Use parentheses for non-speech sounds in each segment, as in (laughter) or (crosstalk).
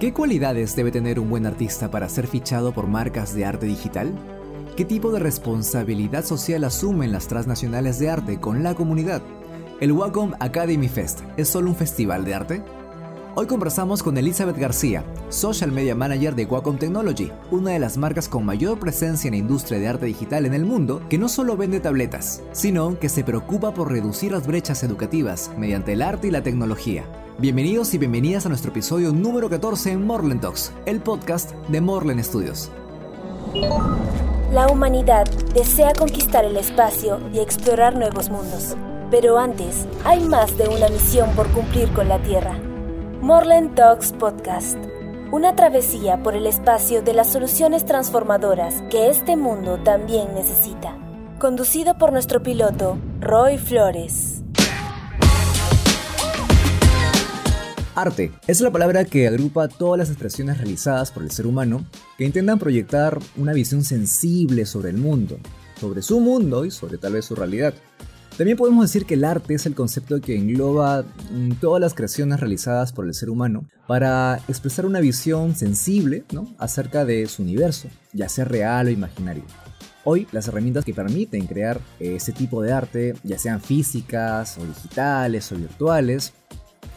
¿Qué cualidades debe tener un buen artista para ser fichado por marcas de arte digital? ¿Qué tipo de responsabilidad social asumen las transnacionales de arte con la comunidad? ¿El Wacom Academy Fest es solo un festival de arte? Hoy conversamos con Elizabeth García, Social Media Manager de Wacom Technology, una de las marcas con mayor presencia en la industria de arte digital en el mundo, que no solo vende tabletas, sino que se preocupa por reducir las brechas educativas mediante el arte y la tecnología. Bienvenidos y bienvenidas a nuestro episodio número 14 en Morland Talks, el podcast de Morland Studios. La humanidad desea conquistar el espacio y explorar nuevos mundos. Pero antes, hay más de una misión por cumplir con la Tierra. Morland Talks Podcast. Una travesía por el espacio de las soluciones transformadoras que este mundo también necesita. Conducido por nuestro piloto, Roy Flores. Arte es la palabra que agrupa todas las expresiones realizadas por el ser humano que intentan proyectar una visión sensible sobre el mundo, sobre su mundo y sobre tal vez su realidad. También podemos decir que el arte es el concepto que engloba mm, todas las creaciones realizadas por el ser humano para expresar una visión sensible ¿no? acerca de su universo, ya sea real o imaginario. Hoy las herramientas que permiten crear ese tipo de arte, ya sean físicas o digitales o virtuales,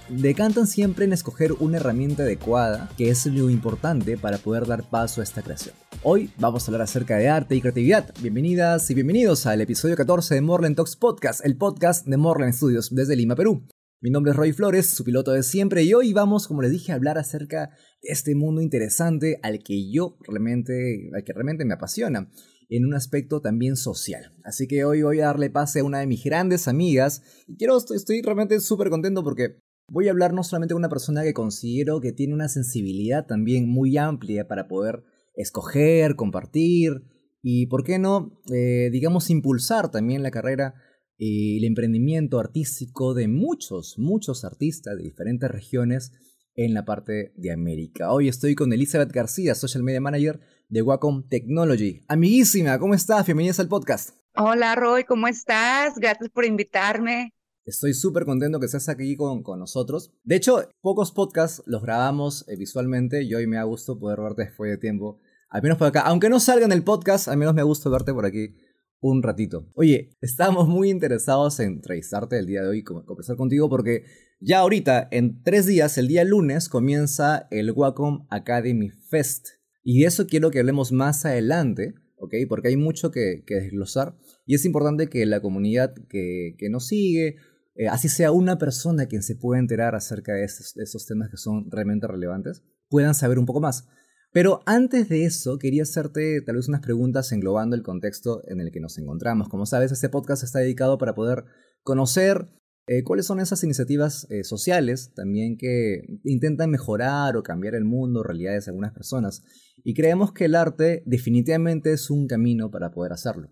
decantan siempre en escoger una herramienta adecuada, que es lo importante para poder dar paso a esta creación. Hoy vamos a hablar acerca de arte y creatividad. Bienvenidas y bienvenidos al episodio 14 de Morland Talks Podcast, el podcast de Morland Studios desde Lima, Perú. Mi nombre es Roy Flores, su piloto de siempre, y hoy vamos, como les dije, a hablar acerca de este mundo interesante al que yo realmente, al que realmente me apasiona en un aspecto también social. Así que hoy voy a darle pase a una de mis grandes amigas y quiero, estoy, estoy realmente súper contento porque Voy a hablar no solamente con una persona que considero que tiene una sensibilidad también muy amplia para poder escoger, compartir y, ¿por qué no?, eh, digamos, impulsar también la carrera y el emprendimiento artístico de muchos, muchos artistas de diferentes regiones en la parte de América. Hoy estoy con Elizabeth García, Social Media Manager de Wacom Technology. Amiguísima, ¿cómo estás? Bienvenidas al podcast. Hola Roy, ¿cómo estás? Gracias por invitarme. Estoy súper contento que estés aquí con, con, nosotros. De hecho, pocos podcasts los grabamos eh, visualmente y hoy me ha gusto poder verte después de tiempo. Al menos por acá. Aunque no salga en el podcast, al menos me ha gusto verte por aquí un ratito. Oye, estamos muy interesados en entrevistarte el día de hoy, conversar contigo, porque ya ahorita, en tres días, el día lunes, comienza el Wacom Academy Fest. Y de eso quiero que hablemos más adelante, ¿ok? Porque hay mucho que, desglosar. Y es importante que la comunidad que, nos sigue eh, así sea una persona quien se pueda enterar acerca de esos, temas que son realmente relevantes, puedan saber un poco más. Pero antes de eso, quería hacerte tal vez unas preguntas englobando el contexto en el que nos encontramos. Como sabes, este podcast está dedicado para poder conocer eh, cuáles son esas iniciativas eh, sociales también que intentan mejorar o cambiar el mundo, realidades de algunas personas. Y creemos que el arte definitivamente es un camino para poder hacerlo.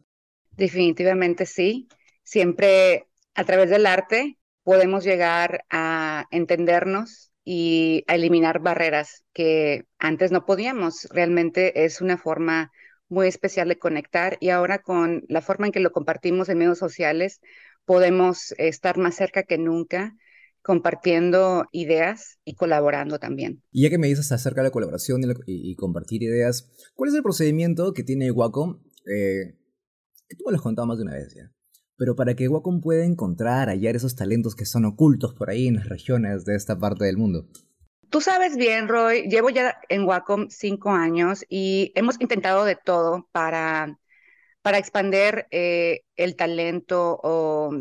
Definitivamente sí. Siempre a través del arte podemos llegar a entendernos y a eliminar barreras que antes no podíamos. Realmente es una forma muy especial de conectar y ahora con la forma en que lo compartimos en medios sociales podemos estar más cerca que nunca compartiendo ideas y colaborando también. Y ya que me dices acerca de la colaboración y, compartir ideas, ¿cuál es el procedimiento que tiene Wacom? Eh, que tú me lo has contado más de una vez ya pero para que Wacom pueda encontrar, hallar esos talentos que son ocultos por ahí en las regiones de esta parte del mundo. Tú sabes bien, Roy, llevo ya en Wacom cinco años y hemos intentado de todo para, para expandir eh, el talento o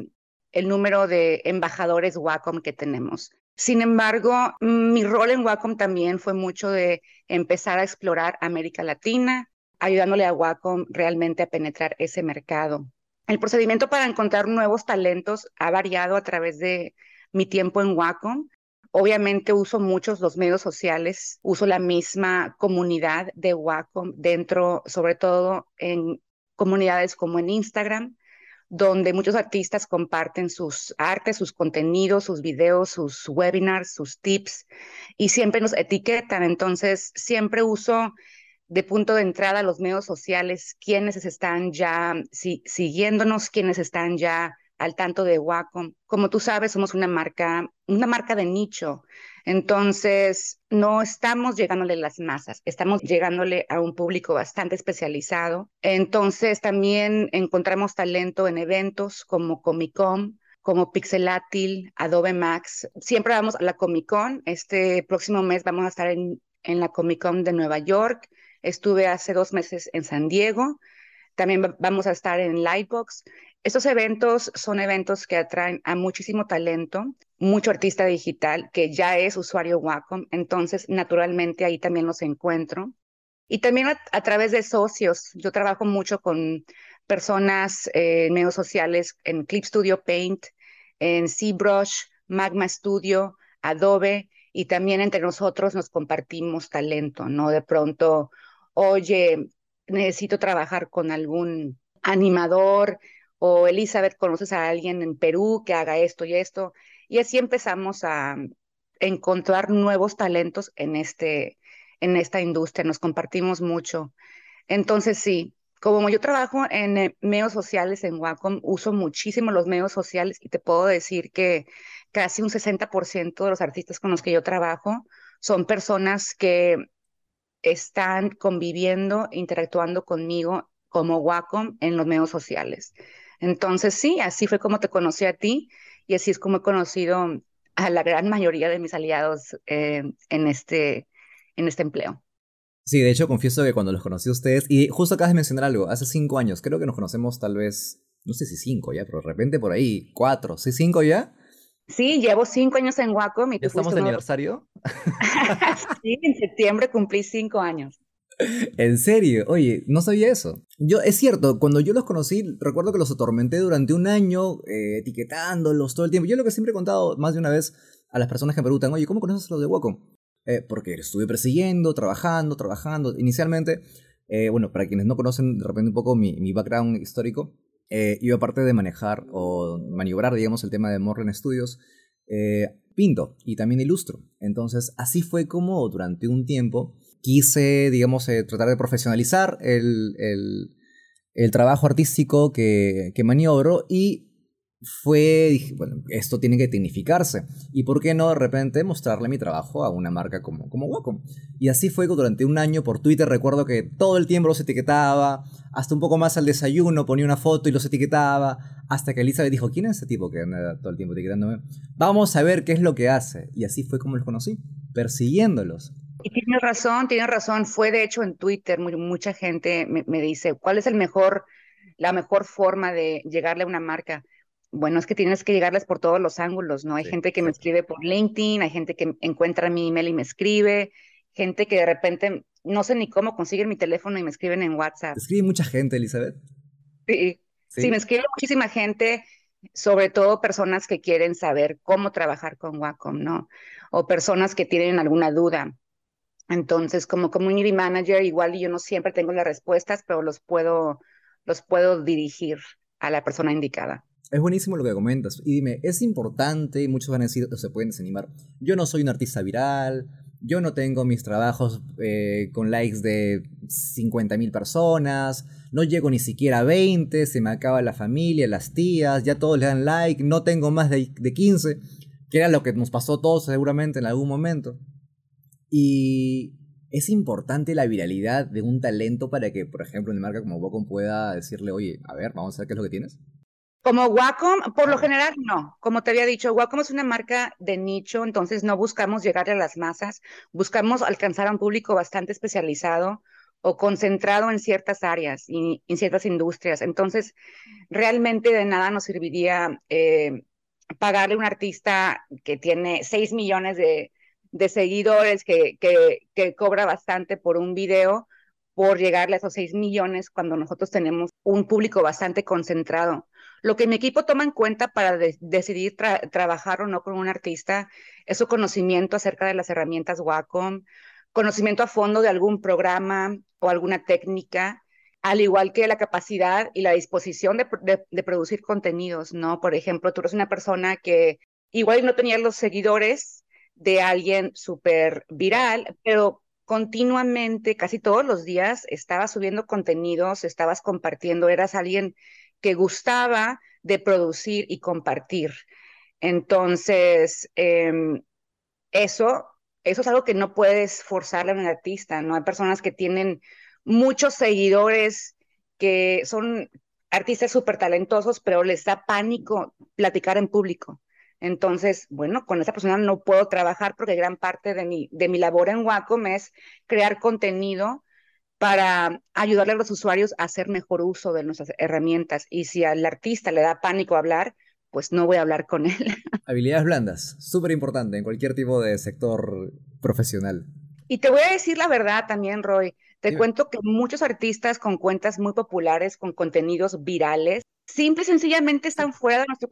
el número de embajadores Wacom que tenemos. Sin embargo, mi rol en Wacom también fue mucho de empezar a explorar América Latina, ayudándole a Wacom realmente a penetrar ese mercado. El procedimiento para encontrar nuevos talentos ha variado a través de mi tiempo en Wacom. Obviamente uso muchos los medios sociales, uso la misma comunidad de Wacom dentro, sobre todo en comunidades como en Instagram, donde muchos artistas comparten sus artes, sus contenidos, sus videos, sus webinars, sus tips y siempre nos etiquetan. Entonces, siempre uso de punto de entrada los medios sociales, quienes están ya siguiéndonos, quienes están ya al tanto de Wacom. Como tú sabes, somos una marca, una marca de nicho. Entonces, no estamos llegándole a las masas, estamos llegándole a un público bastante especializado. Entonces, también encontramos talento en eventos como Comic Con, como Pixelátil, Adobe Max. Siempre vamos a la Comic Con. Este próximo mes vamos a estar en, en la Comic Con de Nueva York. Estuve hace dos meses en San Diego. También vamos a estar en Lightbox. Estos eventos son eventos que atraen a muchísimo talento, mucho artista digital que ya es usuario Wacom, entonces naturalmente ahí también los encuentro. Y también a, través de socios, yo trabajo mucho con personas eh, en medios sociales, en Clip Studio Paint, en ZBrush, Magma Studio, Adobe, y también entre nosotros nos compartimos talento, ¿no? De pronto, oye, necesito trabajar con algún animador o Elizabeth, conoces a alguien en Perú que haga esto y esto. Y así empezamos a encontrar nuevos talentos en, este, en esta industria, nos compartimos mucho. Entonces, sí, como yo trabajo en eh, medios sociales en Wacom, uso muchísimo los medios sociales y te puedo decir que casi un 60% de los artistas con los que yo trabajo son personas que están conviviendo, interactuando conmigo como Wacom en los medios sociales. Entonces, sí, así fue como te conocí a ti y así es como he conocido a la gran mayoría de mis aliados eh, en, este, en este empleo. Sí, de hecho confieso que cuando los conocí a ustedes, y justo acabas de mencionar algo, hace cinco años, creo que nos conocemos tal vez, no sé si cinco ya, pero de repente por ahí, cuatro, ¿sí cinco ya? Sí, llevo cinco años en Wacom. Y ¿Estamos de aniversario? (laughs) sí, en septiembre cumplí cinco años. En serio, oye, no sabía eso. Yo, es cierto, cuando yo los conocí, recuerdo que los atormenté durante un año, eh, etiquetándolos todo el tiempo. Yo lo que siempre he contado más de una vez a las personas que me preguntan, oye, ¿cómo conoces a los de Wacom? Eh, porque estuve persiguiendo, trabajando, trabajando. Inicialmente, eh, bueno, para quienes no conocen de repente un poco mi, mi background histórico, eh, yo aparte de manejar o maniobrar, digamos, el tema de Morren Studios, eh, pinto y también ilustro. Entonces, así fue como durante un tiempo quise, digamos, eh, tratar de profesionalizar el, el, trabajo artístico que, que maniobro y fue, dije, bueno, esto tiene que tecnificarse. ¿Y por qué no de repente mostrarle mi trabajo a una marca como, como Wacom? Y así fue durante un año por Twitter recuerdo que todo el tiempo los etiquetaba, hasta un poco más al desayuno ponía una foto y los etiquetaba, hasta que Elizabeth dijo, ¿quién es ese tipo que anda todo el tiempo etiquetándome? Vamos a ver qué es lo que hace. Y así fue como los conocí, persiguiéndolos. Y tienes razón, tienes razón. Fue de hecho en Twitter, mucha gente me, me dice, ¿cuál es el mejor, la mejor forma de llegarle a una marca? Bueno, es que tienes que llegarles por todos los ángulos, ¿no? Hay gente que me escribe por LinkedIn, hay gente que encuentra mi email y me escribe, gente que de repente no sé ni cómo consiguen mi teléfono y me escriben en WhatsApp. escribe mucha gente, Elizabeth? Sí, sí, me escribe muchísima gente, sobre todo personas que quieren saber cómo trabajar con Wacom, ¿no? O personas que tienen alguna duda. Entonces, como community manager, igual yo no siempre tengo las respuestas, pero los puedo, los puedo dirigir a la persona indicada. Es buenísimo lo que comentas. Y dime, es importante, y muchos van a decir, o se pueden desanimar, yo no soy un artista viral, yo no tengo mis trabajos eh, con likes de 50.000 personas, no llego ni siquiera a 20, se me acaba la familia, las tías, ya todos le dan like, no tengo más de, de 15, que era lo que nos pasó a todos seguramente en algún momento. Y es importante la viralidad de un talento para que, por ejemplo, una marca como Bocom pueda decirle, oye, a ver, vamos a ver qué es lo que tienes. Como Wacom, por lo general no. Como te había dicho, Wacom es una marca de nicho, entonces no buscamos llegar a las masas, buscamos alcanzar a un público bastante especializado o concentrado en ciertas áreas y en ciertas industrias. Entonces, realmente de nada nos serviría eh, pagarle a un artista que tiene 6 millones de, seguidores, que, que cobra bastante por un video, por llegarle a esos 6 millones cuando nosotros tenemos un público bastante concentrado. Lo que mi equipo toma en cuenta para decidir trabajar o no con un artista es su conocimiento acerca de las herramientas Wacom, conocimiento a fondo de algún programa o alguna técnica, al igual que la capacidad y la disposición de, producir contenidos, ¿no? Por ejemplo, tú eres una persona que igual no tenía los seguidores de alguien súper viral, pero continuamente, casi todos los días, estabas subiendo contenidos, estabas compartiendo, eras alguien que gustaba de producir y compartir. Entonces, em, eso, eso es algo que no puedes forzarle a un artista, ¿no? Hay personas que tienen muchos seguidores, que son artistas súper talentosos, pero les da pánico platicar en público. Entonces, bueno, con esa persona no puedo trabajar porque gran parte de mi, de mi labor en Wacom es crear contenido para ayudarle a los usuarios a hacer mejor uso de nuestras herramientas. Y si al artista le da pánico hablar, pues no voy a hablar con él. (laughs) Habilidades blandas, súper importante en cualquier tipo de sector profesional. Y te voy a decir la verdad también, Roy. Te cuento que muchos artistas con cuentas muy populares, con contenidos virales, simple y sencillamente están fuera de nuestro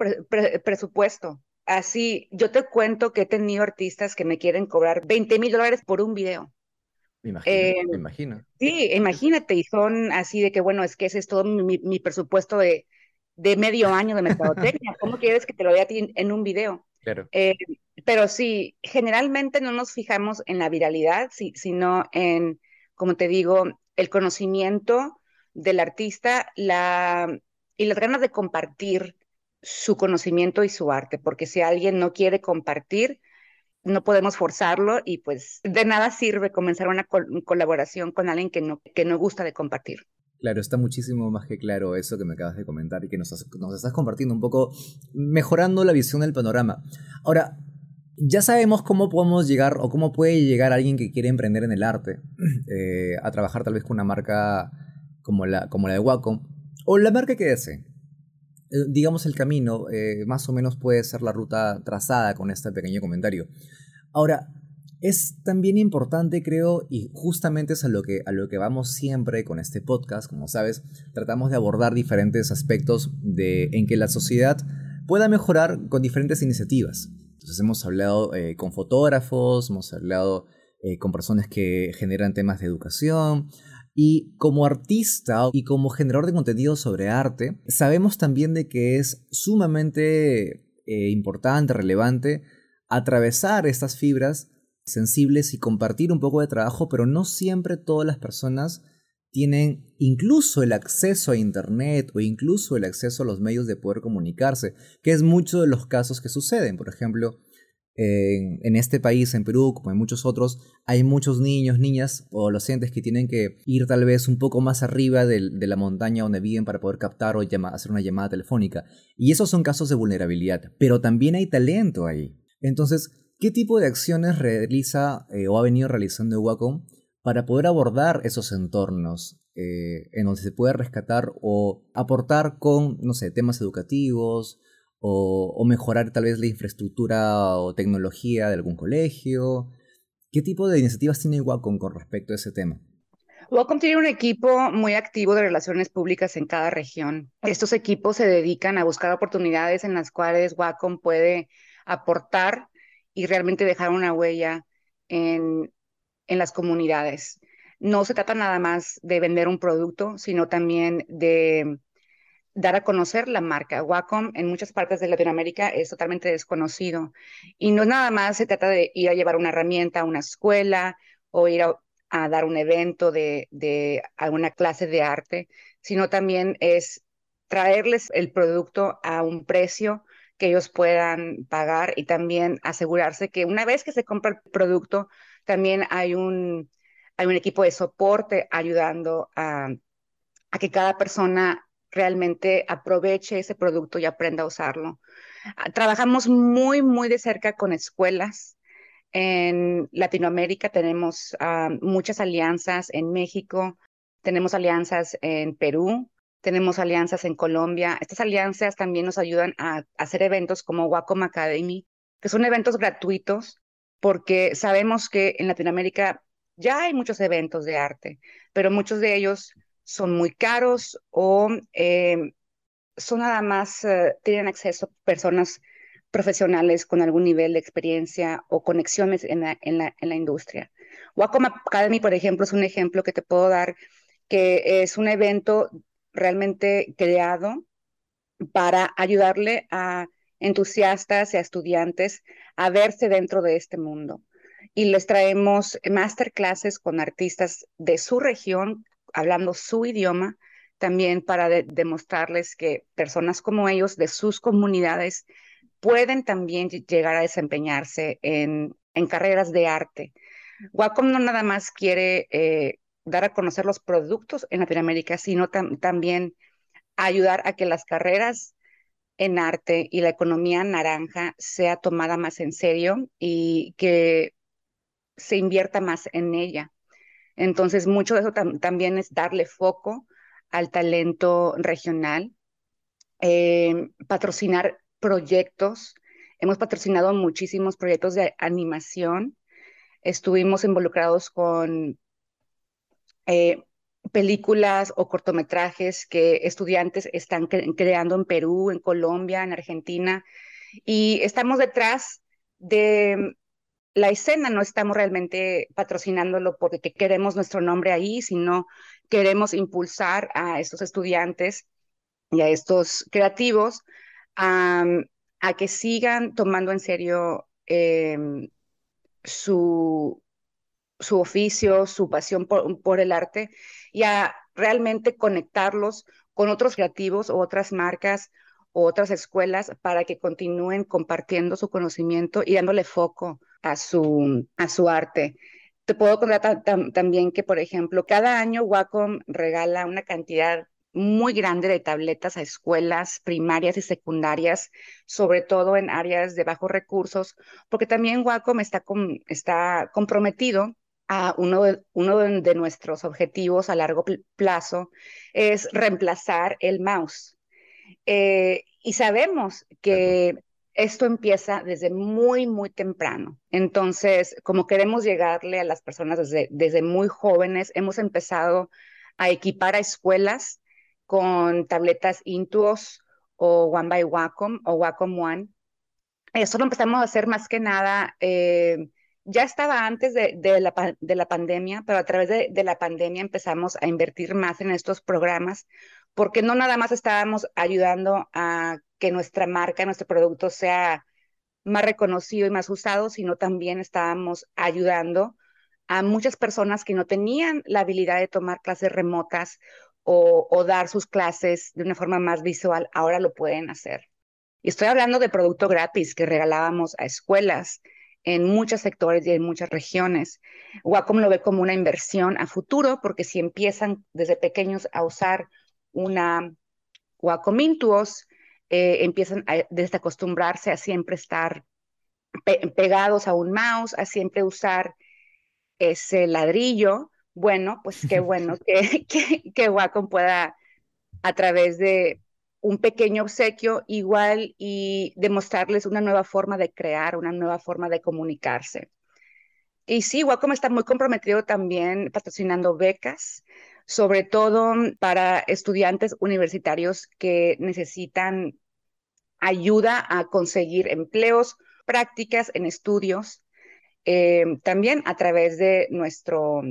presupuesto. Así, yo te cuento que he tenido artistas que me quieren cobrar 20 mil dólares por un video. Me imagino, eh, me imagino. Sí, imagínate, y son así de que, bueno, es que ese es todo mi, presupuesto de, de, medio año de mercadotecnia. (laughs) ¿Cómo quieres que te lo dé a ti en un video? Claro. Eh, pero sí, generalmente no nos fijamos en la viralidad, sino en, como te digo, el conocimiento del artista la, y las ganas de compartir su conocimiento y su arte, porque si alguien no quiere compartir, no podemos forzarlo y pues de nada sirve comenzar una colaboración con alguien que no, que no gusta de compartir. Claro, está muchísimo más que claro eso que me acabas de comentar y que nos, nos estás compartiendo un poco, mejorando la visión del panorama. Ahora, ya sabemos cómo podemos llegar o cómo puede llegar alguien que quiere emprender en el arte (clears throat) eh, a trabajar tal vez con una marca como la, como la de Wacom o la marca que desee. Eh, digamos, el camino eh, más o menos puede ser la ruta trazada con este pequeño comentario. Ahora, es también importante, creo, y justamente es a lo, que, a lo que vamos siempre con este podcast, como sabes, tratamos de abordar diferentes aspectos de, en que la sociedad pueda mejorar con diferentes iniciativas. Entonces hemos hablado eh, con fotógrafos, hemos hablado con personas que generan temas de educación, y como artista y como generador de contenido sobre arte, sabemos también de que es sumamente eh, importante, relevante, atravesar estas fibras sensibles y compartir un poco de trabajo, pero no siempre todas las personas tienen incluso el acceso a Internet o incluso el acceso a los medios de poder comunicarse, que es mucho de los casos que suceden. Por ejemplo, en, este país, en Perú, como en muchos otros, hay muchos niños, niñas o adolescentes que tienen que ir tal vez un poco más arriba de, la montaña donde viven para poder captar o hacer una llamada telefónica. Y esos son casos de vulnerabilidad, pero también hay talento ahí. Entonces, ¿qué tipo de acciones realiza eh, o ha venido realizando Wacom para poder abordar esos entornos eh, en donde se puede rescatar o aportar con, no sé, temas educativos, o, mejorar tal vez la infraestructura o tecnología de algún colegio. ¿Qué tipo de iniciativas tiene Wacom con respecto a ese tema? Wacom tiene un equipo muy activo de relaciones públicas en cada región. Estos equipos se dedican a buscar oportunidades en las cuales Wacom puede aportar y realmente dejar una huella en, en las comunidades. No se trata nada más de vender un producto, sino también de dar a conocer la marca. Wacom en muchas partes de Latinoamérica es totalmente desconocido. Y no nada más se trata de ir a llevar una herramienta a una escuela o ir a, dar un evento de, de, alguna clase de arte, sino también es traerles el producto a un precio que ellos puedan pagar y también asegurarse que una vez que se compra el producto, también hay un, hay un equipo de soporte ayudando a, a que cada persona realmente aproveche ese producto y aprenda a usarlo. Ah, trabajamos muy, muy de cerca con escuelas. En Latinoamérica tenemos ah, muchas alianzas en México, tenemos alianzas en Perú, tenemos alianzas en Colombia. Estas alianzas también nos ayudan a, hacer eventos como Wacom Academy, que son eventos gratuitos, porque sabemos que en Latinoamérica ya hay muchos eventos de arte, pero muchos de ellos son muy caros o eh, son nada más, eh, tienen acceso personas profesionales con algún nivel de experiencia o conexiones en la, en la, en la industria. Wacom Academy, por ejemplo, es un ejemplo que te puedo dar, que es un evento realmente creado para ayudarle a entusiastas y a estudiantes a verse dentro de este mundo. Y les traemos masterclasses con artistas de su región hablando su idioma, también para demostrarles que personas como ellos de sus comunidades pueden también llegar a desempeñarse en, en carreras de arte. Wacom no nada más quiere eh, dar a conocer los productos en Latinoamérica, sino también ayudar a que las carreras en arte y la economía naranja sea tomada más en serio y que se invierta más en ella. Entonces, mucho de eso también es darle foco al talento regional, eh, patrocinar proyectos. Hemos patrocinado muchísimos proyectos de animación. Estuvimos involucrados con eh, películas o cortometrajes que estudiantes están creando en Perú, en Colombia, en Argentina, y estamos detrás de la escena, no estamos realmente patrocinándolo porque queremos nuestro nombre ahí, sino queremos impulsar a estos estudiantes y a estos creativos a, que sigan tomando en serio em, su, su oficio, su pasión por, el arte y a realmente conectarlos con otros creativos o otras marcas o otras escuelas para que continúen compartiendo su conocimiento y dándole foco a su, a su arte. Te puedo contar también que, por ejemplo, cada año Wacom regala una cantidad muy grande de tabletas a escuelas primarias y secundarias, sobre todo en áreas de bajos recursos, porque también Wacom está, está comprometido a uno de, uno de nuestros objetivos a largo plazo es reemplazar el mouse. Eh, y sabemos que esto empieza desde muy, muy temprano. Entonces, como queremos llegarle a las personas desde, desde muy jóvenes, hemos empezado a equipar a escuelas con tabletas Intuos o One by Wacom o Wacom One. Eso lo empezamos a hacer más que nada eh, ya estaba antes de, la, de la, pandemia, pero a través de, de, la pandemia empezamos a invertir más en estos programas, porque no nada más estábamos ayudando a que nuestra marca, nuestro producto sea más reconocido y más usado, sino también estábamos ayudando a muchas personas que no tenían la habilidad de tomar clases remotas o, o dar sus clases de una forma más visual, ahora lo pueden hacer. Y estoy hablando de producto gratis que regalábamos a escuelas, en muchos sectores y en muchas regiones. Wacom lo ve como una inversión a futuro porque si empiezan desde pequeños a usar una Wacom Intuos, eh, empiezan a desacostumbrarse a siempre estar pegados a un mouse, a siempre usar ese ladrillo. Bueno, pues qué (laughs) bueno que, (laughs) que, que Wacom pueda a través de un pequeño obsequio igual y demostrarles una nueva forma de crear, una nueva forma de comunicarse. Y sí, Wacom está muy comprometido también patrocinando becas, sobre todo para estudiantes universitarios que necesitan ayuda a conseguir empleos, prácticas en estudios. Eh, también a través de nuestro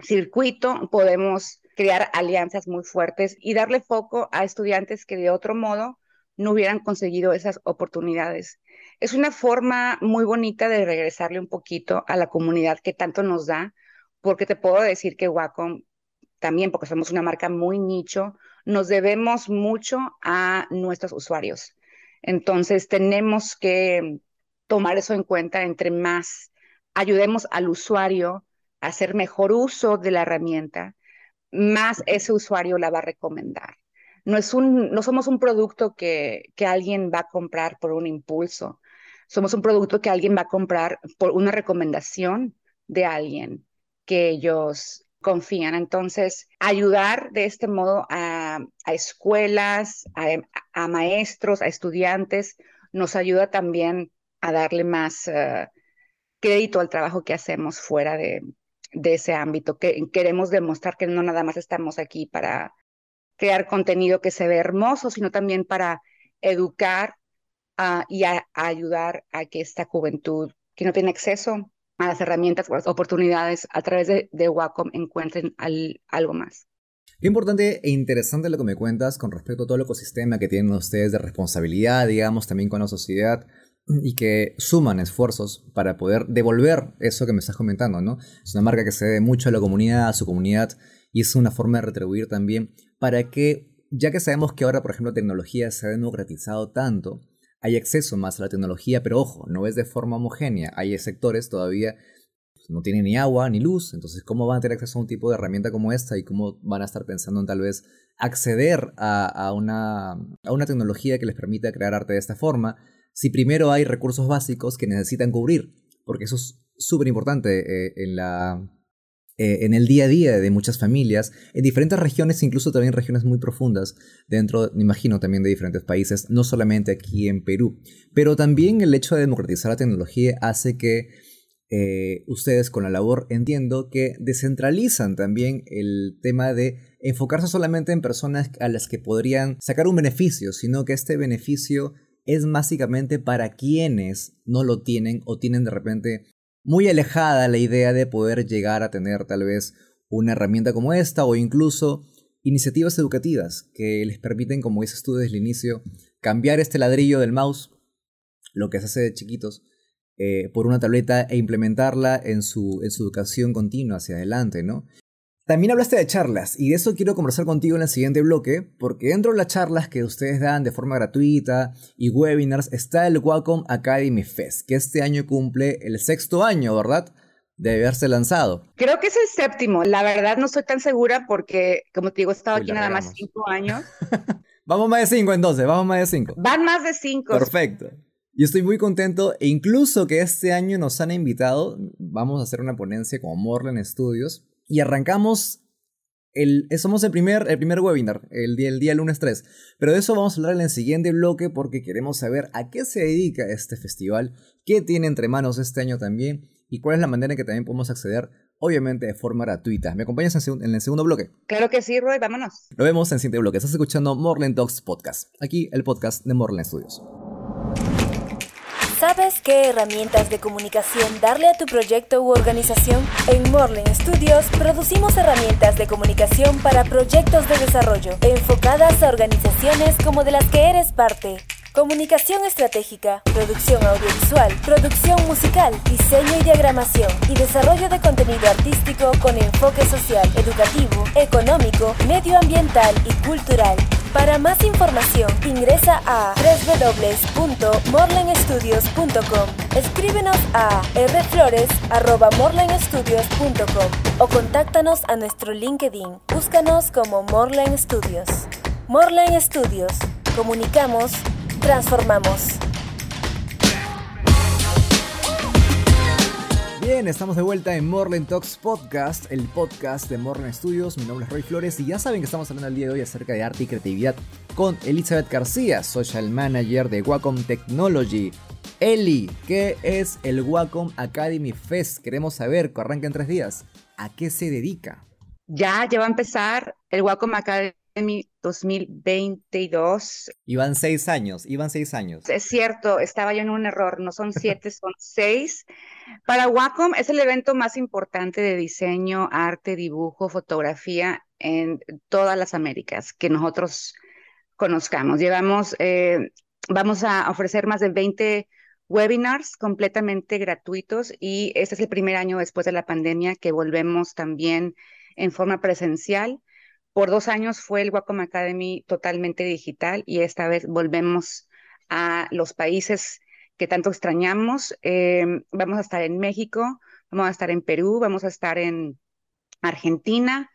circuito podemos crear alianzas muy fuertes y darle foco a estudiantes que de otro modo no hubieran conseguido esas oportunidades. Es una forma muy bonita de regresarle un poquito a la comunidad que tanto nos da, porque te puedo decir que Wacom también, porque somos una marca muy nicho, nos debemos mucho a nuestros usuarios. Entonces tenemos que tomar eso en cuenta entre más ayudemos al usuario a hacer mejor uso de la herramienta más ese usuario la va a recomendar. No, es un, no somos un producto que, que alguien va a comprar por un impulso, somos un producto que alguien va a comprar por una recomendación de alguien que ellos confían. Entonces, ayudar de este modo a, escuelas, a, maestros, a estudiantes, nos ayuda también a darle más eh, crédito al trabajo que hacemos fuera de, de ese ámbito, que queremos demostrar que no nada más estamos aquí para crear contenido que se ve hermoso, sino también para educar ah, y ayudar a que esta juventud que no tiene acceso a las herramientas o las oportunidades a través de, de Wacom encuentren algo más. Qué importante e interesante lo que me cuentas con respecto a todo el ecosistema que tienen ustedes de responsabilidad, digamos, también con la sociedad y que suman esfuerzos para poder devolver eso que me estás comentando, ¿no? Es una marca que se debe mucho a la comunidad, a su comunidad, y es una forma de retribuir también para que, ya que sabemos que ahora, por ejemplo, la tecnología se ha democratizado tanto, hay acceso más a la tecnología, pero ojo, no es de forma homogénea. Hay sectores todavía pues, no tienen ni agua ni luz, entonces ¿cómo van a tener acceso a un tipo de herramienta como esta y cómo van a estar pensando en tal vez acceder a, una, a una tecnología que les permita crear arte de esta forma? Si primero hay recursos básicos que necesitan cubrir, porque eso es súper importante eh, en la eh, en el día a día de muchas familias, en diferentes regiones, incluso también regiones muy profundas, dentro, me imagino, también de diferentes países, no solamente aquí en Perú. Pero también el hecho de democratizar la tecnología hace que eh, ustedes con la labor entiendo que descentralizan también el tema de enfocarse solamente en personas a las que podrían sacar un beneficio, sino que este beneficio es básicamente para quienes no lo tienen o tienen de repente muy alejada la idea de poder llegar a tener tal vez una herramienta como esta o incluso iniciativas educativas que les permiten, como dices tú desde el inicio, cambiar este ladrillo del mouse, lo que se hace de chiquitos, eh, por una tableta e implementarla en su, en su educación continua hacia adelante, ¿no? También hablaste de charlas y de eso quiero conversar contigo en el siguiente bloque, porque dentro de las charlas que ustedes dan de forma gratuita y webinars está el Wacom Academy Fest, que este año cumple el sexto año, ¿verdad? De haberse lanzado. Creo que es el séptimo. La verdad no estoy tan segura porque, como te digo, he estado aquí nada más cinco años. (laughs) vamos más de cinco entonces, vamos más de cinco. Van más de cinco. Perfecto. Y estoy muy contento e incluso que este año nos han invitado, vamos a hacer una ponencia como Morland Studios y arrancamos. El, eh, somos el primer, el primer webinar, el día, el día lunes 3. Pero de eso vamos a hablar en el siguiente bloque porque queremos saber a qué se dedica este festival, qué tiene entre manos este año también y cuál es la manera en que también podemos acceder, obviamente de forma gratuita. ¿Me acompañas en, en el segundo bloque? Claro que sí, Roy, vámonos. Lo vemos en el siguiente bloque. Estás escuchando Morland Talks Podcast. Aquí el podcast de Morland Studios. ¿Sabes qué herramientas de comunicación darle a tu proyecto u organización? En Morlen Studios producimos herramientas de comunicación para proyectos de desarrollo, enfocadas a organizaciones como de las que eres parte. Comunicación estratégica, producción audiovisual, producción musical, diseño y diagramación y desarrollo de contenido artístico con enfoque social, educativo, económico, medioambiental y cultural. Para más información, ingresa a www.morlenstudios.com. Escríbenos a rflores.morlenstudios.com o contáctanos a nuestro LinkedIn. Búscanos como Morlen Studios. Morlen Studios. Comunicamos, transformamos. Bien, estamos de vuelta en Morland Talks Podcast, el podcast de Morland Studios. Mi nombre es Roy Flores y ya saben que estamos hablando el día de hoy acerca de arte y creatividad con Elizabeth García, Social Manager de Wacom Technology. Eli, ¿qué es el Wacom Academy Fest? Queremos saber, arranca en tres días. ¿A qué se dedica? Ya, ya va a empezar el Wacom Academy mi 2022. Iban seis años, iban seis años. Es cierto, estaba yo en un error, no son siete, son seis. Para Wacom es el evento más importante de diseño, arte, dibujo, fotografía en todas las Américas que nosotros conozcamos. Llevamos, eh, vamos a ofrecer más de 20 webinars completamente gratuitos y este es el primer año después de la pandemia que volvemos también en forma presencial por dos años fue el Wacom Academy totalmente digital y esta vez volvemos a los países que tanto extrañamos. Em, vamos a estar en México, vamos a estar en Perú, vamos a estar en Argentina.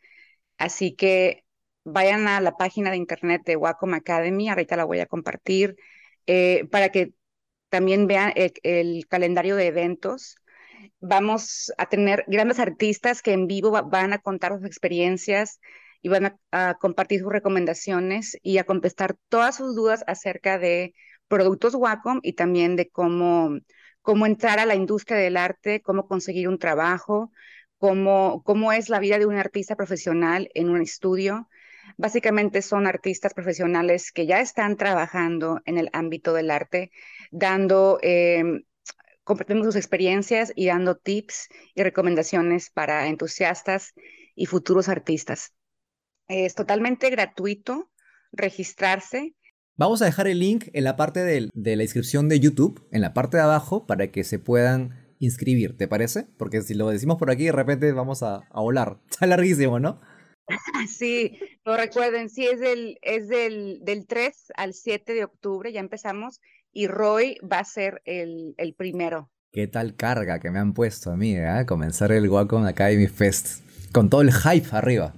Así que vayan a la página de internet de Wacom Academy, ahorita la voy a compartir, eh, para que también vean el, calendario de eventos. Vamos a tener grandes artistas que en vivo van a contar sus experiencias y van a, compartir sus recomendaciones y a contestar todas sus dudas acerca de productos Wacom y también de cómo, cómo entrar a la industria del arte, cómo conseguir un trabajo, cómo, cómo es la vida de un artista profesional en un estudio. Básicamente son artistas profesionales que ya están trabajando en el ámbito del arte, dando, eh, compartiendo sus experiencias y dando tips y recomendaciones para entusiastas y futuros artistas. Es totalmente gratuito registrarse. Vamos a dejar el link en la parte de, la inscripción de YouTube, en la parte de abajo, para que se puedan inscribir, ¿te parece? Porque si lo decimos por aquí, de repente vamos a, volar. (laughs) Está larguísimo, ¿no? (laughs) Sí, lo recuerden, sí, es del, es del, del 3 al 7 de octubre, ya empezamos. y Roy va a ser el, el primero. ¿Qué tal carga que me han puesto a mí, eh? Comenzar el Wacom Academy Fest. Con todo el hype arriba.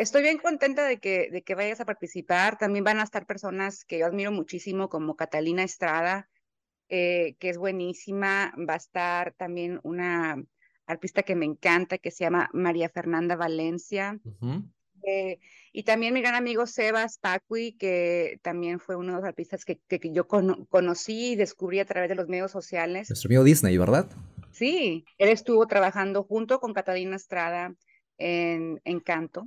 Estoy bien contenta de que, de que vayas a participar. También van a estar personas que yo admiro muchísimo, como Catalina Estrada, eh, que es buenísima. Va a estar también una artista que me encanta, que se llama María Fernanda Valencia. Eh, y también mi gran amigo Sebas Pacui, que también fue uno de los artistas que, que, yo conocí y descubrí a través de los medios sociales. Nuestro amigo Disney, ¿verdad? Sí, él estuvo trabajando junto con Catalina Estrada en, en canto.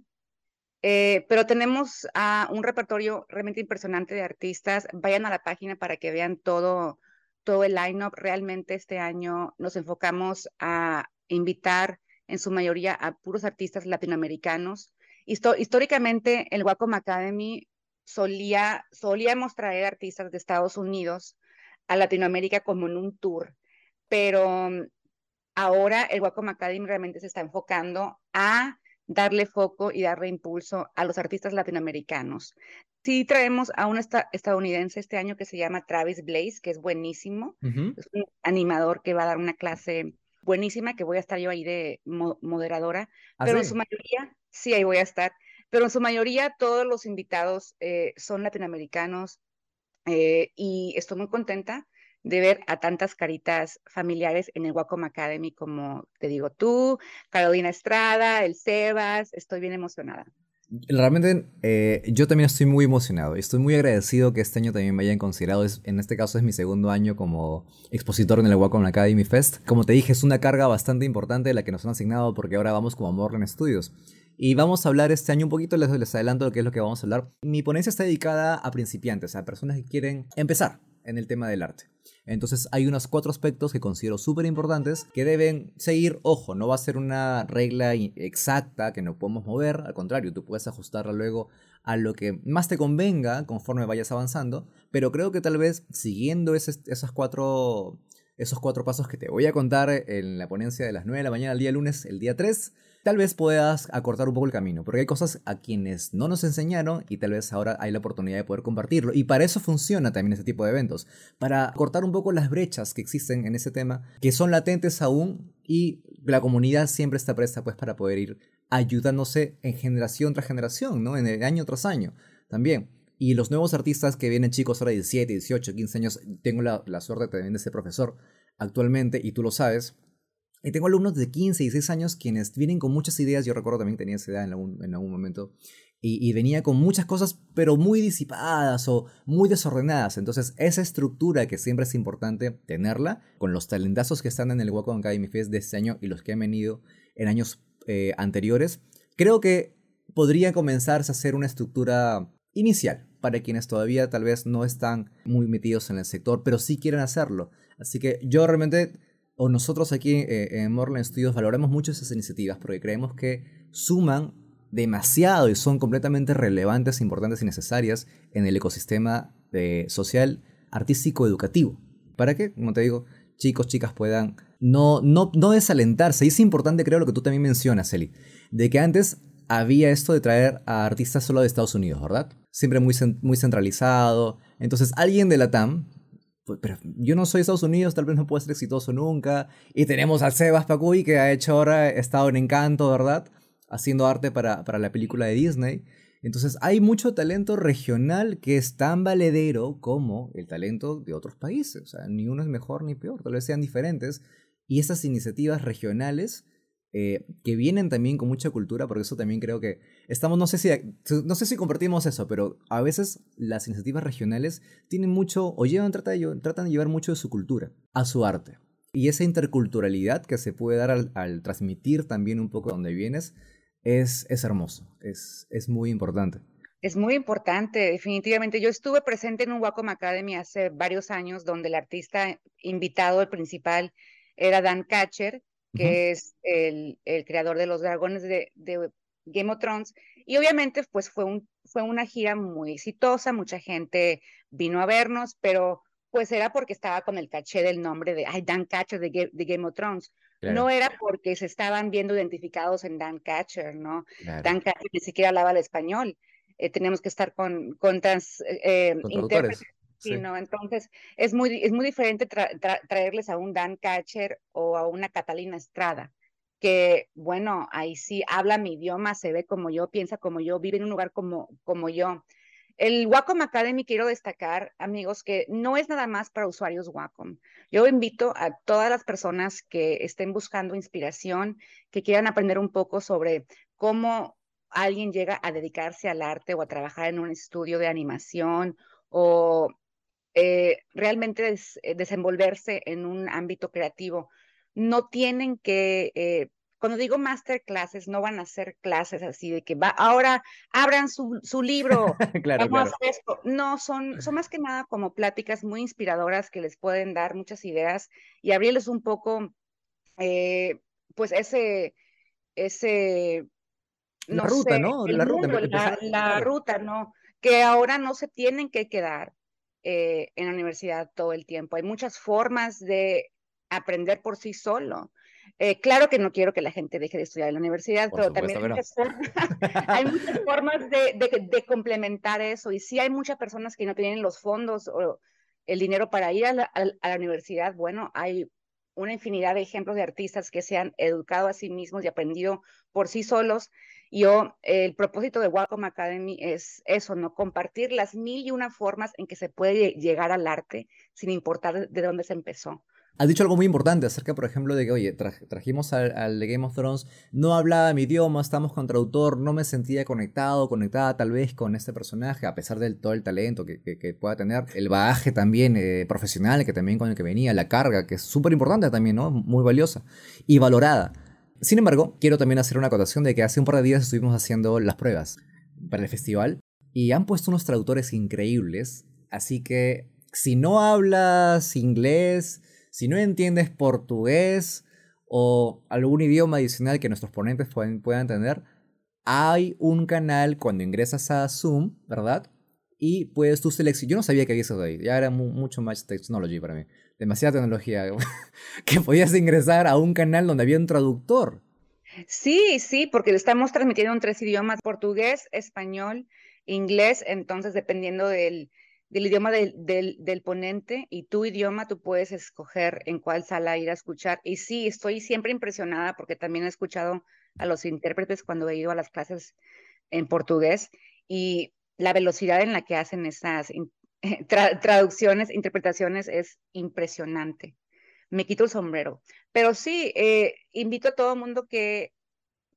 Eh, pero tenemos a un repertorio realmente impresionante de artistas. Vayan a la página para que vean todo, todo el line-up. Realmente este año nos enfocamos a invitar en su mayoría a puros artistas latinoamericanos. históricamente, el Wacom Academy solía, solíamos traer artistas de Estados Unidos a Latinoamérica como en un tour, pero mm, ahora el Wacom Academy realmente se está enfocando a darle foco y darle impulso a los artistas latinoamericanos. Sí traemos a un estadounidense este año que se llama Travis Blaze, que es buenísimo. Es un animador que va a dar una clase buenísima, que voy a estar yo ahí de moderadora, ¿Ah, pero en su mayoría, sí, ahí voy a estar, pero en su mayoría todos los invitados eh, son latinoamericanos eh, y estoy muy contenta de ver a tantas caritas familiares en el Wacom Academy como te digo tú, Carolina Estrada, el Sebas, estoy bien emocionada. Realmente eh, yo también estoy muy emocionado y estoy muy agradecido que este año también me hayan considerado. en este caso es mi segundo año como expositor en el Wacom Academy Fest. Como te dije, es una carga bastante importante la que nos han asignado porque ahora vamos como Morland Studios. Y vamos a hablar este año un poquito, les, les adelanto lo que es lo que vamos a hablar. Mi ponencia está dedicada a principiantes, a personas que quieren empezar en el tema del arte. Entonces hay unos cuatro aspectos que considero súper importantes que deben seguir. Ojo, no va a ser una regla exacta que no podemos mover, al contrario, tú puedes ajustarla luego a lo que más te convenga conforme vayas avanzando, pero creo que tal vez siguiendo cuatro, esos cuatro pasos que te voy a contar en la ponencia de las 9 de la mañana el día lunes, el día 3, tal vez puedas acortar un poco el camino, porque hay cosas a quienes no nos enseñaron y tal vez ahora hay la oportunidad de poder compartirlo. Y para eso funciona también este tipo de eventos, para cortar un poco las brechas que existen en ese tema, que son latentes aún y la comunidad siempre está presta pues para poder ir ayudándose en generación tras generación, ¿no? En el año tras año también. Y los nuevos artistas que vienen chicos ahora de 17, 18, 15 años, tengo la, la suerte también de ser profesor actualmente y tú lo sabes, y tengo alumnos de 15 y 16 años quienes vienen con muchas ideas. Yo recuerdo también que tenía esa edad en algún, en algún momento. Y, venía con muchas cosas, pero muy disipadas o muy desordenadas. Entonces, esa estructura que siempre es importante tenerla, con los talentazos que están en el Wacom Academy Fest de este año y los que han venido en años eh, anteriores, creo que podría comenzarse a hacer una estructura inicial para quienes todavía tal vez no están muy metidos en el sector, pero sí quieren hacerlo. Así que yo realmente o nosotros aquí eh, en Morland Studios valoramos mucho esas iniciativas porque creemos que suman demasiado y son completamente relevantes, importantes y necesarias en el ecosistema de social, artístico, educativo. Para que, como te digo, chicos, chicas puedan no, no, no desalentarse. Y es importante, creo, lo que tú también mencionas, Eli, de que antes había esto de traer a artistas solo de Estados Unidos, ¿verdad? Siempre muy, muy centralizado. Entonces, alguien de la TAM pero yo no soy Estados Unidos, tal vez no puedo ser exitoso nunca. Y tenemos a Sebas Pacuy, que ha hecho ahora, estado en Encanto, ¿verdad? Haciendo arte para, para la película de Disney. Entonces hay mucho talento regional que es tan valedero como el talento de otros países. O sea, ni uno es mejor ni peor, tal vez sean diferentes. Y esas iniciativas regionales eh, que vienen también con mucha cultura, porque eso también creo que estamos, no sé si, no sé si compartimos eso, pero a veces las iniciativas regionales tienen mucho, o llevan, tratan de, tratan de llevar mucho de su cultura a su arte. Y esa interculturalidad que se puede dar al, transmitir también un poco de donde vienes es, es hermoso, es, es muy importante. Es muy importante, definitivamente. Yo estuve presente en un Wacom Academy hace varios años donde el artista invitado, el principal, era Dan Catcher, que es el, creador de los dragones de, Game of Thrones. Y obviamente, pues fue, un, fue una gira muy exitosa, mucha gente vino a vernos, pero pues era porque estaba con el caché del nombre de Dan Catcher de, Game of Thrones. No era porque se estaban viendo identificados en Dan Catcher, ¿no? Dan Catcher ni siquiera hablaba el español. Eh, tenemos que estar con, con trans, eh, intérpretes Sí, no, entonces es muy, es muy diferente traerles a un Dan Catcher o a una Catalina Estrada, que bueno, ahí sí habla mi idioma, se ve como yo, piensa como yo, vive en un lugar como, como yo. El Wacom Academy quiero destacar, amigos, que no es nada más para usuarios Wacom. Yo invito a todas las personas que estén buscando inspiración, que quieran aprender un poco sobre cómo alguien llega a dedicarse al arte o a trabajar en un estudio de animación o eh, realmente eh, desenvolverse en un ámbito creativo. No tienen que eh, cuando digo masterclasses, no van a ser clases así de que va, ahora abran su, su libro, (laughs) claro, claro. esto. No, son, son más que nada como pláticas muy inspiradoras que les pueden dar muchas ideas y abrirles un poco, eh, pues ese, ese, no la ruta, ¿no? La, ruta, la, ruta, ¿no? Que ahora no se tienen que quedar eh, en la universidad todo el tiempo. Hay muchas formas de aprender por sí solo. Eh, claro que no quiero que la gente deje de estudiar en la universidad, pero también (laughs) hay, muchas formas, de, complementar eso. Y si hay muchas personas que no tienen los fondos o el dinero para ir a la, universidad. Bueno, hay una infinidad de ejemplos de artistas que se han educado a sí mismos y aprendido por sí solos. Yo, el propósito de Wacom Academy es eso, ¿no? Compartir las mil y una formas en que se puede llegar al arte sin importar de dónde se empezó. Has dicho algo muy importante acerca, por ejemplo, de que, oye, trajimos al, de Game of Thrones, no hablaba mi idioma, estamos con traductor, no me sentía conectado, conectada tal vez con este personaje, a pesar de todo el talento que, pueda tener, el bagaje también eh, profesional que también con el que venía, la carga, que es súper importante también, ¿no? Muy valiosa y valorada. Sin embargo, quiero también hacer una acotación de que hace un par de días estuvimos haciendo las pruebas para el festival y han puesto unos traductores increíbles, así que si no hablas inglés, si no entiendes portugués o algún idioma adicional que nuestros ponentes puedan entender, hay un canal cuando ingresas a Zoom, ¿verdad? Y puedes tú seleccionar. Yo no sabía que había eso ahí. Ya era mucho más technology para mí. Demasiada tecnología. (laughs) que podías ingresar a un canal donde había un traductor. Sí, sí, porque estamos transmitiendo en tres idiomas: portugués, español, inglés. Entonces, dependiendo del, del idioma del, del, ponente y tu idioma, tú puedes escoger en cuál sala ir a escuchar. Y sí, estoy siempre impresionada porque también he escuchado a los intérpretes cuando he ido a las clases en portugués y la velocidad en la que hacen esas (laughs) traducciones, interpretaciones es impresionante. Me quito el sombrero. Pero sí, eh, invito a todo el mundo que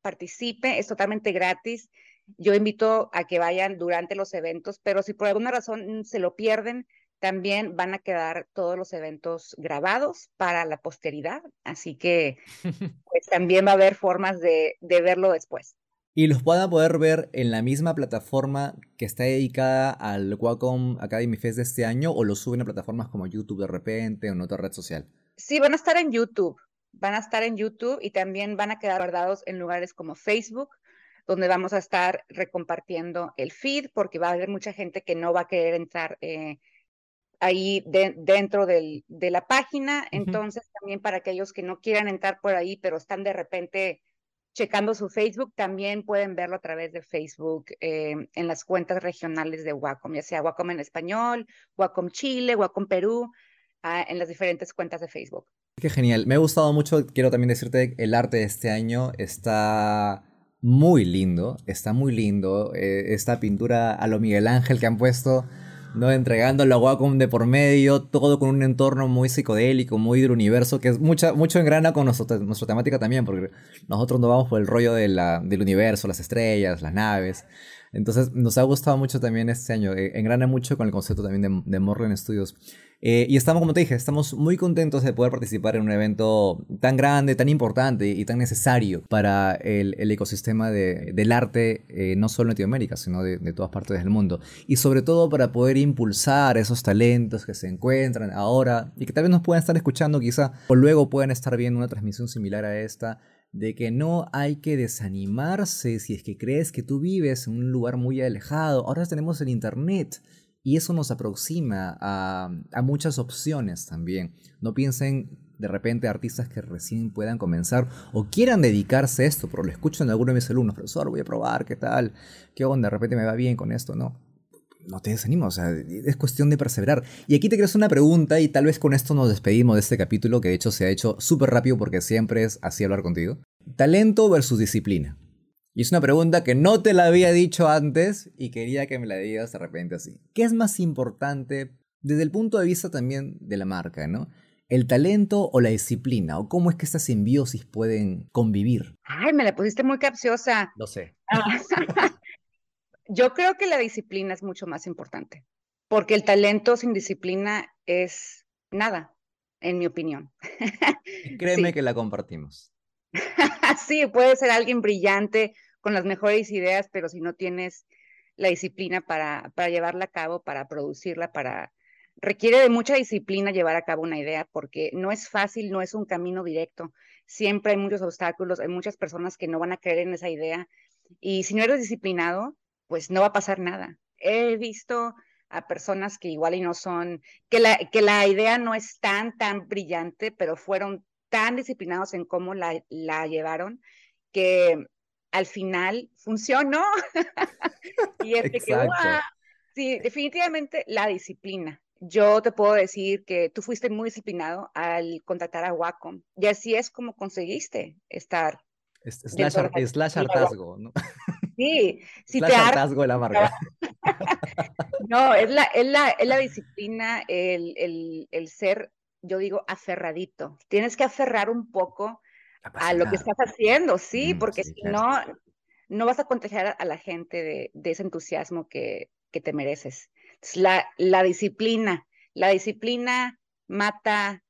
participe, es totalmente gratis. Yo invito a que vayan durante los eventos, pero si por alguna razón se lo pierden, también van a quedar todos los eventos grabados para la posteridad, así que (laughs) pues también va a haber formas de, de verlo después. ¿Y los van a poder ver en la misma plataforma que está dedicada al Wacom Academy Fest de este año o los suben a plataformas como YouTube de repente o en otra red social? Sí, van a estar en YouTube, van a estar en YouTube y también van a quedar guardados en lugares como Facebook, donde vamos a estar recompartiendo el feed, porque va a haber mucha gente que no va a querer entrar eh, ahí dentro de la página. Entonces, también para aquellos que no quieran entrar por ahí, pero están de repente checando su Facebook, también pueden verlo a través de Facebook eh, en las cuentas regionales de Wacom, ya sea Wacom en español, Wacom Chile, Wacom Perú, ah, en las diferentes cuentas de Facebook. Qué genial. Me ha gustado mucho, quiero también decirte, el arte de este año está muy lindo, está muy lindo. Eh, esta pintura a lo Miguel Ángel que han puesto, ¿no? Entregando la Wacom de por medio, todo con un entorno muy psicodélico, muy del universo, que es mucha, mucho engrana con nuestra temática también, porque nosotros nos vamos por el rollo de la, del universo, las estrellas, las naves. Entonces nos ha gustado mucho también este año, eh, engrana mucho con el concepto también de, de Studios. Eh, y estamos, como te dije, estamos muy contentos de poder participar en un evento tan grande, tan importante y tan necesario para el, ecosistema del arte, eh, no solo en Latinoamérica, sino de, todas partes del mundo. Y sobre todo para poder impulsar esos talentos que se encuentran ahora y que tal vez nos puedan estar escuchando quizá, o luego puedan estar viendo una transmisión similar a esta de que no hay que desanimarse si es que crees que tú vives en un lugar muy alejado. Ahora tenemos el Internet y eso nos aproxima a, muchas opciones también. No piensen de repente artistas que recién puedan comenzar o quieran dedicarse a esto, pero lo escucho en alguno de mis alumnos, profesor, voy a probar, ¿qué tal? ¿Qué onda? De repente me va bien con esto, ¿no? no te desanimes, o sea, es cuestión de perseverar. Y aquí te quiero una pregunta y tal vez con esto nos despedimos de este capítulo que de hecho se ha hecho súper rápido porque siempre es así hablar contigo. Talento versus disciplina. Y es una pregunta que no te la había dicho antes y quería que me la digas de repente así. ¿Qué es más importante desde el punto de vista también de la marca, ¿no? ¿El talento o la disciplina? ¿O cómo es que estas simbiosis pueden convivir? Ay, me la pusiste muy capciosa. Lo sé. Ah, (laughs) yo creo que la disciplina es mucho más importante, porque el talento sin disciplina es nada, en mi opinión. créeme que la compartimos. (laughs) sí, puede ser alguien brillante con las mejores ideas, pero si no tienes la disciplina para, para llevarla a cabo, para producirla, para requiere de mucha disciplina llevar a cabo una idea porque no es fácil, no es un camino directo. Siempre hay muchos obstáculos, hay muchas personas que no van a creer en esa idea y si no eres disciplinado, pues no va a pasar nada. He visto a personas que igual y no son, que la, que la idea no es tan, brillante, pero fueron tan disciplinados en cómo la, la llevaron que al final funcionó. (laughs) y es que, sí, definitivamente la disciplina yo te puedo decir que tú fuiste muy disciplinado al contratar a Wacom y así es como conseguiste estar. Es, slash, hartazgo, ¿no? (laughs) Sí, si slash te hartazgo de la marca. (laughs) no, es la, es la, es la disciplina, el, el, el, ser, yo digo, aferradito. Tienes que aferrar un poco a lo que estás haciendo, sí, mm, porque si no, no vas a contagiar a la gente de, de ese entusiasmo que, que te mereces. La, la disciplina, la disciplina mata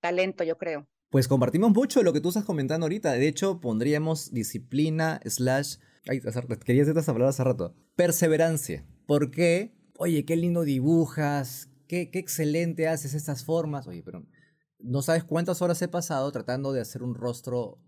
talento, yo creo. Pues compartimos mucho lo que tú estás comentando ahorita. De hecho, pondríamos disciplina slash... Ay, quería decir esa palabra hace rato. Perseverancia. ¿Por qué? Oye, qué lindo dibujas, qué, qué excelente haces estas formas. Oye, pero no sabes cuántas horas he pasado tratando de hacer un rostro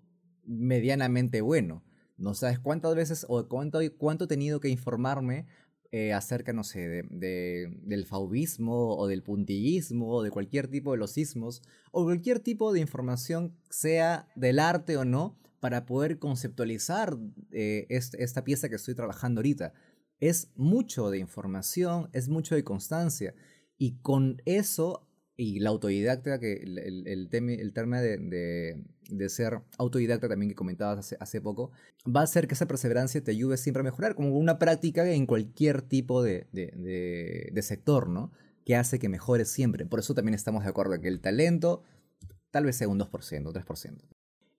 medianamente bueno. No sabes cuántas veces o cuánto, cuánto he tenido que informarme eh, acerca, no sé, de, del faubismo o del puntillismo o de cualquier tipo de los sismos o cualquier tipo de información, sea del arte o no, para poder conceptualizar eh, esta pieza que estoy trabajando ahorita. Es mucho de información, es mucho de constancia. Y con eso y la autodidacta, que el, el, el, de, de, ser autodidacta también que comentabas hace, hace, poco, va a hacer que esa perseverancia te ayude siempre a mejorar, como una práctica en cualquier tipo de, de sector, ¿no? Que hace que mejores siempre. Por eso también estamos de acuerdo que el talento tal vez sea un 2%, 3%.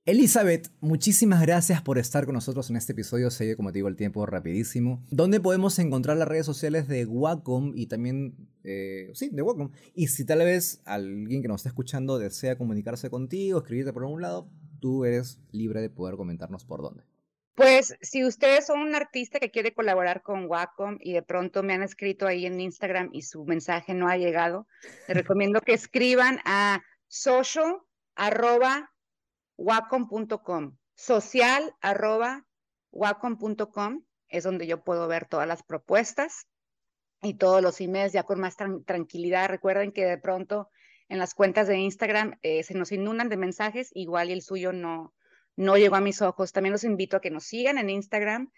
Elizabeth, muchísimas gracias por estar con nosotros en este episodio. Se como te digo, el tiempo rapidísimo. ¿Dónde podemos encontrar las redes sociales de Wacom y también, eh, sí, de Wacom? Y si tal vez alguien que nos está escuchando desea comunicarse contigo, escribirte por algún lado, tú eres libre de poder comentarnos por dónde. Pues si ustedes son un artista que quiere colaborar con Wacom y de pronto me han escrito ahí en Instagram y su mensaje no ha llegado, les recomiendo que escriban a social wacom.com, social arroba wacom.com, es donde yo puedo ver todas las propuestas y todos los emails ya con más tranquilidad. Recuerden que de pronto en las cuentas de Instagram eh, se nos inundan de mensajes, igual y el suyo no, no llegó a mis ojos. También los invito a que nos sigan en Instagram,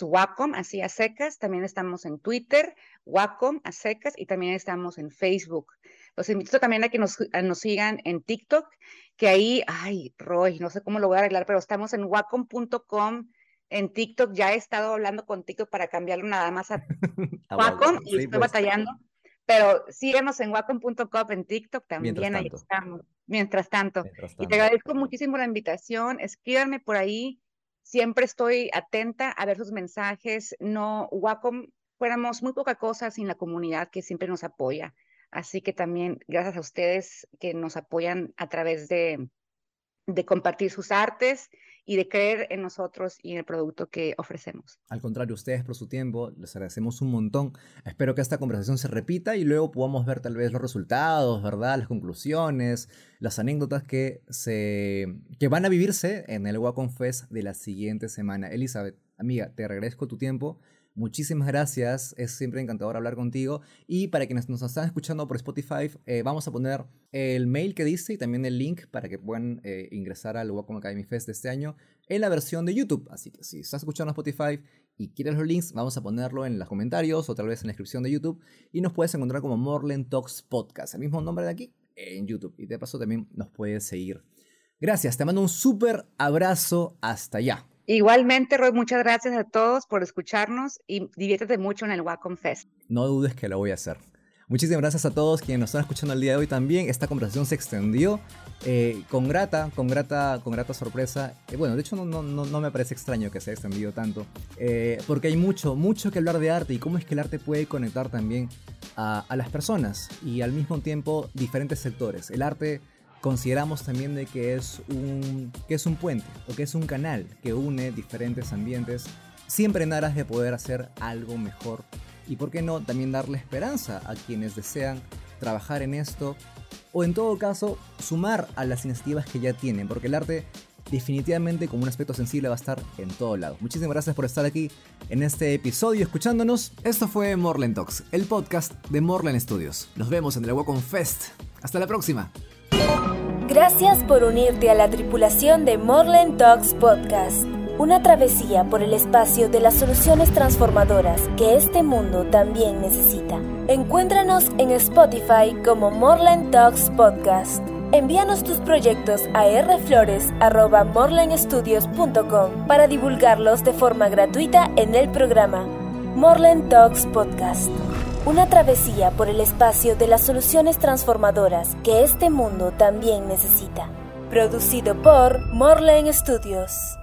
Wacom, así a secas. También estamos en Twitter, Wacom a secas, y también estamos en Facebook. Los invito también a que nos, nos sigan en TikTok, que ahí, ay, Roy, no sé cómo lo voy a arreglar, pero estamos en wacom.com. En TikTok ya he estado hablando con TikTok para cambiarlo nada más a (laughs) Wacom y estoy pues. batallando. Pero síguenos en wacom.com en TikTok también, ahí estamos. Mientras tanto. Y te agradezco muchísimo la invitación. Escríbanme por ahí. Siempre estoy atenta a ver sus mensajes. No, Wacom, fuéramos muy poca cosa sin la comunidad que siempre nos apoya. Así que también gracias a ustedes que nos apoyan a través de, de compartir sus artes y de creer en nosotros y en el producto que ofrecemos. Al contrario, ustedes por su tiempo, les agradecemos un montón. Espero que esta conversación se repita y luego podamos ver tal vez los resultados, ¿verdad? Las conclusiones, las anécdotas que, se, que van a vivirse en el Wacom Fest de la siguiente semana. Elizabeth, amiga, te agradezco tu tiempo. Muchísimas gracias, es siempre encantador hablar contigo. Y para quienes nos están escuchando por Spotify, eh, vamos a poner el mail que dice y también el link para que puedan eh, ingresar al Wacom Academy Fest de este año en la versión de YouTube. Así que si estás escuchando Spotify y quieres los links, vamos a ponerlo en los comentarios o tal vez en la descripción de YouTube. Y nos puedes encontrar como Morland Talks Podcast, el mismo nombre de aquí, en YouTube. Y de paso también nos puedes seguir. Gracias, te mando un súper abrazo hasta allá. Igualmente, Roy, muchas gracias a todos por escucharnos y diviértete mucho en el Wacom Fest. No dudes que lo voy a hacer. Muchísimas gracias a todos quienes nos están escuchando el día de hoy también. Esta conversación se extendió eh, con grata, con grata, con grata sorpresa. Eh, bueno, de hecho no, no, me parece extraño que se haya extendido tanto, eh, porque hay mucho, mucho que hablar de arte y cómo es que el arte puede conectar también a las personas y al mismo tiempo diferentes sectores. El arte consideramos también de que es un que es un puente o que es un canal que une diferentes ambientes siempre en aras de poder hacer algo mejor y por qué no también darle esperanza a quienes desean trabajar en esto o en todo caso sumar a las iniciativas que ya tienen, porque el arte definitivamente como un aspecto sensible va a estar en todo lado. Muchísimas gracias por estar aquí en este episodio escuchándonos. Esto fue Morland Talks, el podcast de Morland Studios. Nos vemos en el Wacom Fest. Hasta la próxima. Gracias por unirte a la tripulación de Morland Talks Podcast. Una travesía por el espacio de las soluciones transformadoras que este mundo también necesita. Encuéntranos en Spotify como Morland Talks Podcast. Envíanos tus proyectos a rflores.morlandstudios.com para divulgarlos de forma gratuita en el programa Morland Talks Podcast. Una travesía por el espacio de las soluciones transformadoras que este mundo también necesita. Producido por Morland Studios.